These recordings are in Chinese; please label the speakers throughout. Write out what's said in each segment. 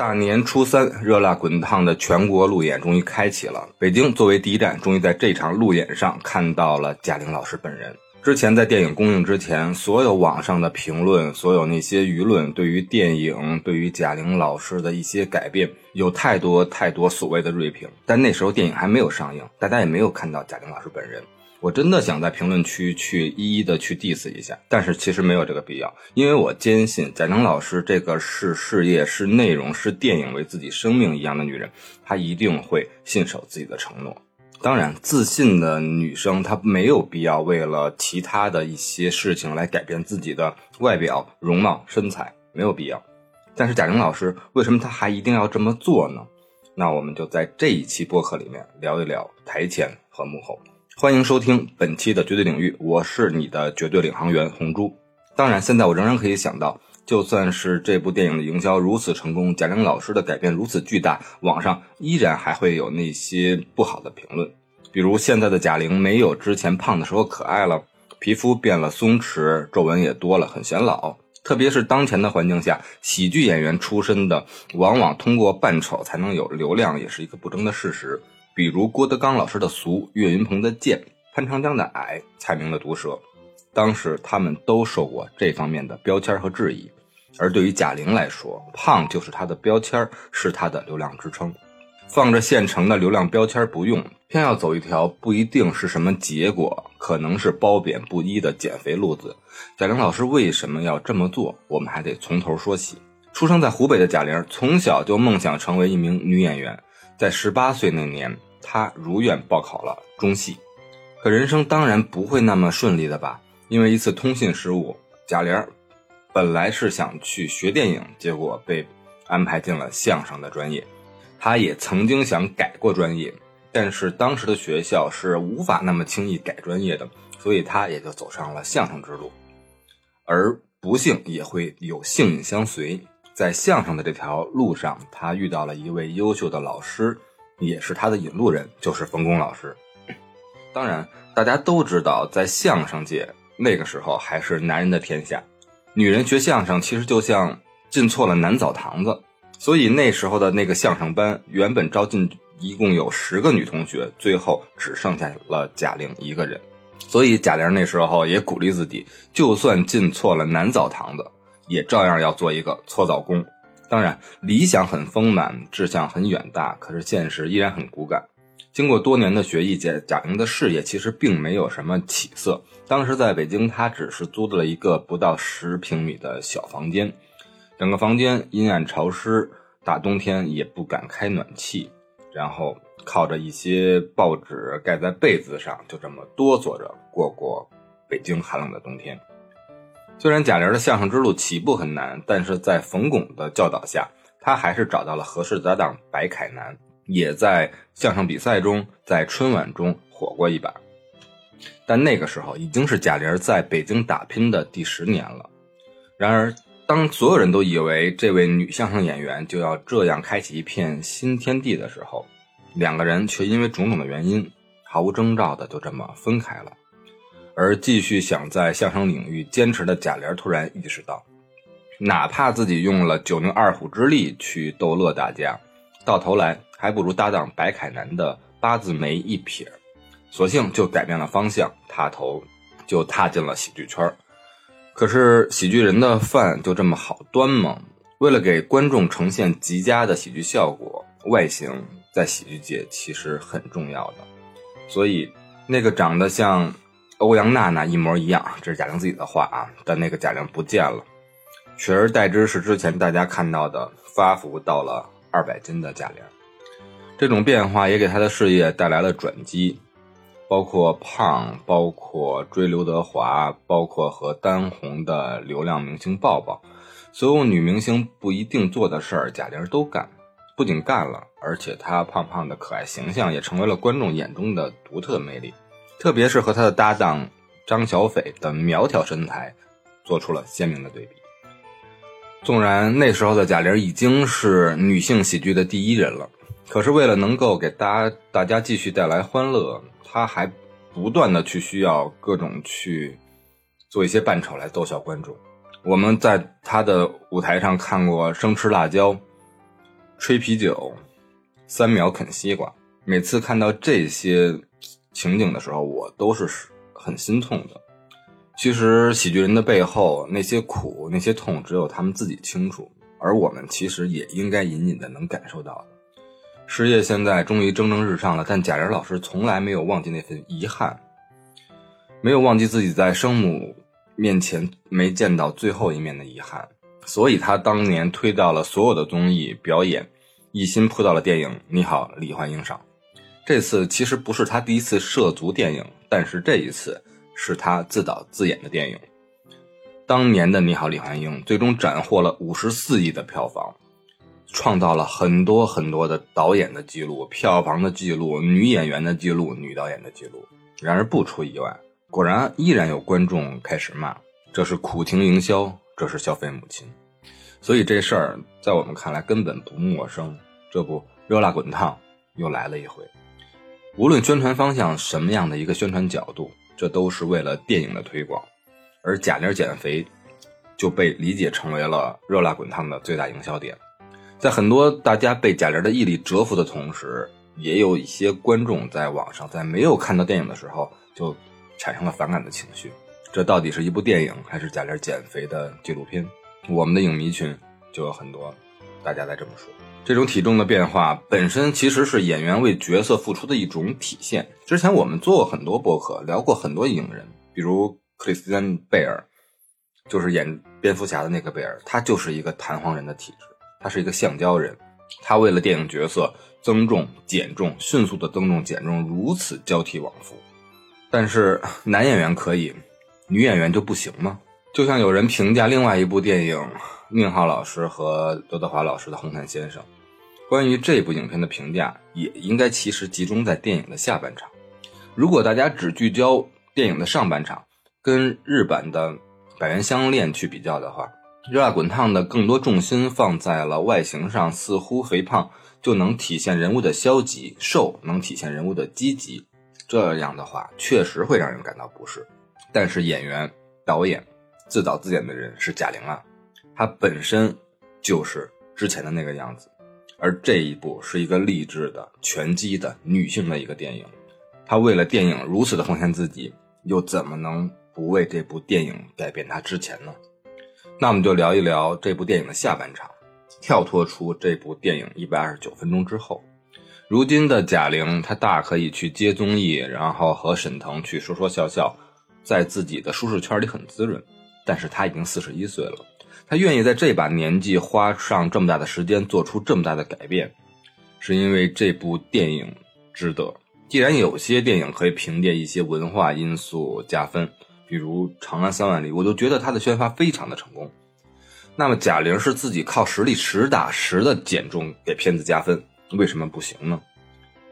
Speaker 1: 大年初三，热辣滚烫的全国路演终于开启了。北京作为第一站，终于在这场路演上看到了贾玲老师本人。之前在电影公映之前，所有网上的评论，所有那些舆论，对于电影、对于贾玲老师的一些改变，有太多太多所谓的锐评。但那时候电影还没有上映，大家也没有看到贾玲老师本人。我真的想在评论区去一一的去 diss 一下，但是其实没有这个必要，因为我坚信贾玲老师这个视事业、是内容、是电影为自己生命一样的女人，她一定会信守自己的承诺。当然，自信的女生她没有必要为了其他的一些事情来改变自己的外表、容貌、身材，没有必要。但是贾玲老师为什么她还一定要这么做呢？那我们就在这一期播客里面聊一聊台前和幕后。欢迎收听本期的绝对领域，我是你的绝对领航员红珠。当然，现在我仍然可以想到，就算是这部电影的营销如此成功，贾玲老师的改变如此巨大，网上依然还会有那些不好的评论，比如现在的贾玲没有之前胖的时候可爱了，皮肤变了松弛，皱纹也多了，很显老。特别是当前的环境下，喜剧演员出身的往往通过扮丑才能有流量，也是一个不争的事实。比如郭德纲老师的俗，岳云鹏的贱，潘长江的矮，蔡明的毒舌，当时他们都受过这方面的标签和质疑。而对于贾玲来说，胖就是她的标签，是她的流量支撑。放着现成的流量标签不用，偏要走一条不一定是什么结果，可能是褒贬不一的减肥路子。贾玲老师为什么要这么做？我们还得从头说起。出生在湖北的贾玲，从小就梦想成为一名女演员。在十八岁那年，他如愿报考了中戏，可人生当然不会那么顺利的吧？因为一次通信失误，贾玲本来是想去学电影，结果被安排进了相声的专业。他也曾经想改过专业，但是当时的学校是无法那么轻易改专业的，所以他也就走上了相声之路。而不幸也会有幸运相随。在相声的这条路上，他遇到了一位优秀的老师，也是他的引路人，就是冯巩老师。当然，大家都知道，在相声界那个时候还是男人的天下，女人学相声其实就像进错了男澡堂子。所以那时候的那个相声班，原本招进一共有十个女同学，最后只剩下了贾玲一个人。所以贾玲那时候也鼓励自己，就算进错了男澡堂子。也照样要做一个搓澡工，当然理想很丰满，志向很远大，可是现实依然很骨感。经过多年的学艺，贾贾玲的事业其实并没有什么起色。当时在北京，她只是租了一个不到十平米的小房间，整个房间阴暗潮湿，大冬天也不敢开暖气，然后靠着一些报纸盖在被子上，就这么哆嗦着过过北京寒冷的冬天。虽然贾玲的相声之路起步很难，但是在冯巩的教导下，她还是找到了合适的搭档白凯南，也在相声比赛中，在春晚中火过一把。但那个时候已经是贾玲在北京打拼的第十年了。然而，当所有人都以为这位女相声演员就要这样开启一片新天地的时候，两个人却因为种种的原因，毫无征兆的就这么分开了。而继续想在相声领域坚持的贾玲突然意识到，哪怕自己用了九牛二虎之力去逗乐大家，到头来还不如搭档白凯南的八字眉一撇，索性就改变了方向，踏头就踏进了喜剧圈。可是喜剧人的饭就这么好端吗？为了给观众呈现极佳的喜剧效果，外形在喜剧界其实很重要的。所以那个长得像。欧阳娜娜一模一样，这是贾玲自己的话啊，但那个贾玲不见了，取而代之是之前大家看到的发福到了二百斤的贾玲。这种变化也给她的事业带来了转机，包括胖，包括追刘德华，包括和当红的流量明星抱抱，所有女明星不一定做的事儿，贾玲都干，不仅干了，而且她胖胖的可爱形象也成为了观众眼中的独特魅力。特别是和他的搭档张小斐的苗条身材，做出了鲜明的对比。纵然那时候的贾玲已经是女性喜剧的第一人了，可是为了能够给大家大家继续带来欢乐，她还不断的去需要各种去做一些扮丑来逗笑观众。我们在她的舞台上看过生吃辣椒，吹啤酒、三秒啃西瓜。每次看到这些情景的时候，我都是很心痛的。其实喜剧人的背后那些苦、那些痛，只有他们自己清楚，而我们其实也应该隐隐的能感受到的。事业现在终于蒸蒸日上了，但贾玲老师从来没有忘记那份遗憾，没有忘记自己在生母面前没见到最后一面的遗憾，所以她当年推到了所有的综艺表演，一心扑到了电影《你好，李焕英》上。这次其实不是他第一次涉足电影，但是这一次。是他自导自演的电影。当年的《你好，李焕英》最终斩获了五十四亿的票房，创造了很多很多的导演的记录、票房的记录、女演员的记录、女导演的记录。然而不出意外，果然依然有观众开始骂：“这是苦情营销，这是消费母亲。”所以这事儿在我们看来根本不陌生。这不，热辣滚烫又来了一回。无论宣传方向什么样的一个宣传角度。这都是为了电影的推广，而贾玲减肥就被理解成为了热辣滚烫的最大营销点。在很多大家被贾玲的毅力折服的同时，也有一些观众在网上在没有看到电影的时候就产生了反感的情绪。这到底是一部电影还是贾玲减肥的纪录片？我们的影迷群就有很多大家在这么说。这种体重的变化本身其实是演员为角色付出的一种体现。之前我们做过很多播客，聊过很多影人，比如克里斯汀·贝尔，就是演蝙蝠侠的那个贝尔，他就是一个弹簧人的体质，他是一个橡胶人，他为了电影角色增重、减重，迅速的增重、减重，如此交替往复。但是男演员可以，女演员就不行吗？就像有人评价另外一部电影。宁浩老师和刘德华老师的《红毯先生》，关于这部影片的评价也应该其实集中在电影的下半场。如果大家只聚焦电影的上半场，跟日版的《百元相恋》去比较的话，《热辣滚烫》的更多重心放在了外形上，似乎肥胖就能体现人物的消极，瘦能体现人物的积极。这样的话，确实会让人感到不适。但是演员、导演、自导自演的人是贾玲啊。她本身就是之前的那个样子，而这一部是一个励志的拳击的女性的一个电影，她为了电影如此的奉献自己，又怎么能不为这部电影改变她之前呢？那我们就聊一聊这部电影的下半场，跳脱出这部电影一百二十九分钟之后，如今的贾玲她大可以去接综艺，然后和沈腾去说说笑笑，在自己的舒适圈里很滋润，但是他已经四十一岁了。他愿意在这把年纪花上这么大的时间做出这么大的改变，是因为这部电影值得。既然有些电影可以凭借一些文化因素加分，比如《长安三万里》，我就觉得它的宣发非常的成功。那么贾玲是自己靠实力实打实的减重给片子加分，为什么不行呢？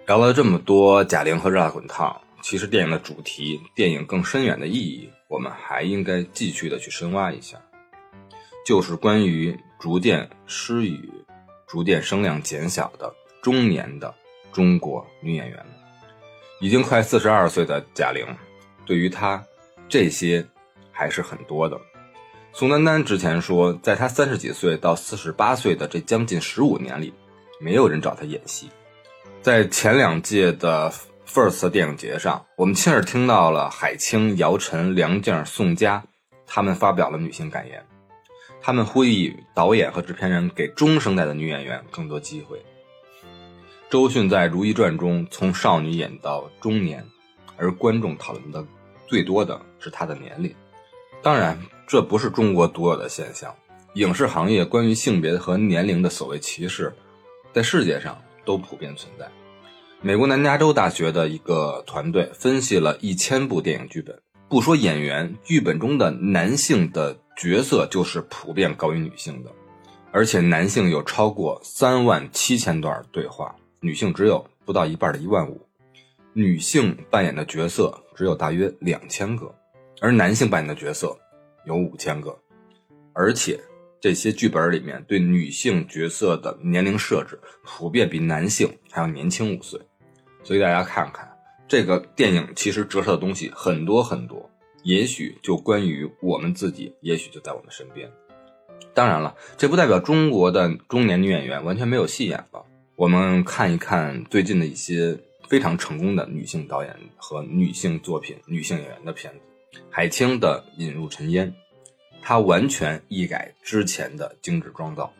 Speaker 1: 聊了这么多贾玲和热辣滚烫，其实电影的主题、电影更深远的意义，我们还应该继续的去深挖一下。就是关于逐渐失语、逐渐声量减小的中年的中国女演员，已经快四十二岁的贾玲，对于她这些还是很多的。宋丹丹之前说，在她三十几岁到四十八岁的这将近十五年里，没有人找她演戏。在前两届的 FIRST 电影节上，我们亲耳听到了海清、姚晨、梁静、宋佳他们发表了女性感言。他们呼吁导演和制片人给中生代的女演员更多机会。周迅在《如懿传》中从少女演到中年，而观众讨论的最多的是她的年龄。当然，这不是中国独有的现象，影视行业关于性别和年龄的所谓歧视，在世界上都普遍存在。美国南加州大学的一个团队分析了一千部电影剧本，不说演员，剧本中的男性的。角色就是普遍高于女性的，而且男性有超过三万七千段对话，女性只有不到一半的一万五。女性扮演的角色只有大约两千个，而男性扮演的角色有五千个。而且这些剧本里面对女性角色的年龄设置普遍比男性还要年轻五岁。所以大家看看这个电影，其实折射的东西很多很多。也许就关于我们自己，也许就在我们身边。当然了，这不代表中国的中年女演员完全没有戏演了。我们看一看最近的一些非常成功的女性导演和女性作品、女性演员的片子。海清的《引入尘烟》，她完全一改之前的精致妆造，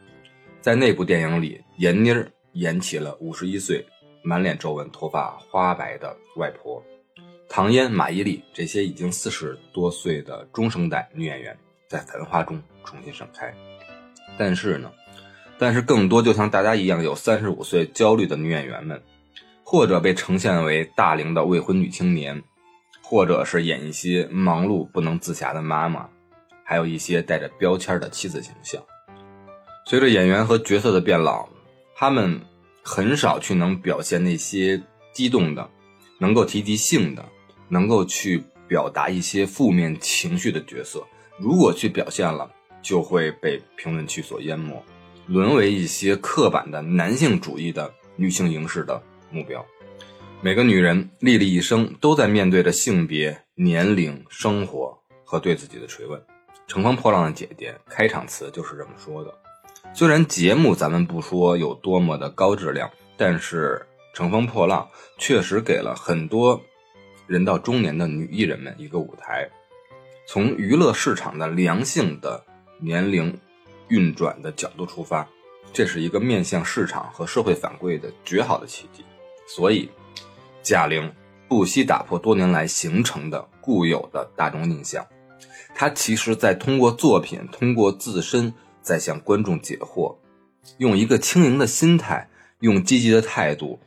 Speaker 1: 在那部电影里，闫妮儿演起了五十一岁、满脸皱纹、头发花白的外婆。唐嫣、马伊琍这些已经四十多岁的中生代女演员，在繁花中重新盛开。但是呢，但是更多就像大家一样有三十五岁焦虑的女演员们，或者被呈现为大龄的未婚女青年，或者是演一些忙碌不能自洽的妈妈，还有一些带着标签的妻子形象。随着演员和角色的变老，他们很少去能表现那些激动的、能够提及性的。能够去表达一些负面情绪的角色，如果去表现了，就会被评论区所淹没，沦为一些刻板的男性主义的女性影视的目标。每个女人历历一生都在面对着性别、年龄、生活和对自己的锤问。《乘风破浪的姐姐》开场词就是这么说的。虽然节目咱们不说有多么的高质量，但是《乘风破浪》确实给了很多。人到中年的女艺人们一个舞台，从娱乐市场的良性的年龄运转的角度出发，这是一个面向市场和社会反馈的绝好的契机。所以，贾玲不惜打破多年来形成的固有的大众印象，他其实在通过作品，通过自身在向观众解惑，用一个轻盈的心态，用积极的态度，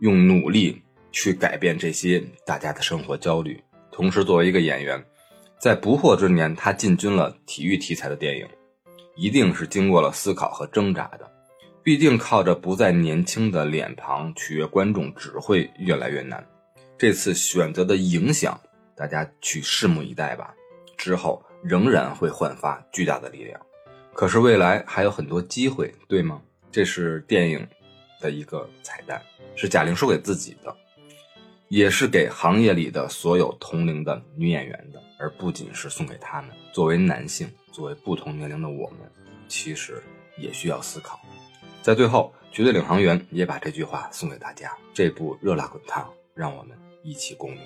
Speaker 1: 用努力。去改变这些大家的生活焦虑，同时作为一个演员，在不惑之年，他进军了体育题材的电影，一定是经过了思考和挣扎的。毕竟靠着不再年轻的脸庞取悦观众，只会越来越难。这次选择的影响，大家去拭目以待吧。之后仍然会焕发巨大的力量。可是未来还有很多机会，对吗？这是电影的一个彩蛋，是贾玲说给自己的。也是给行业里的所有同龄的女演员的，而不仅是送给他们。作为男性，作为不同年龄的我们，其实也需要思考。在最后，绝对领航员也把这句话送给大家：这部《热辣滚烫》，让我们一起共勉。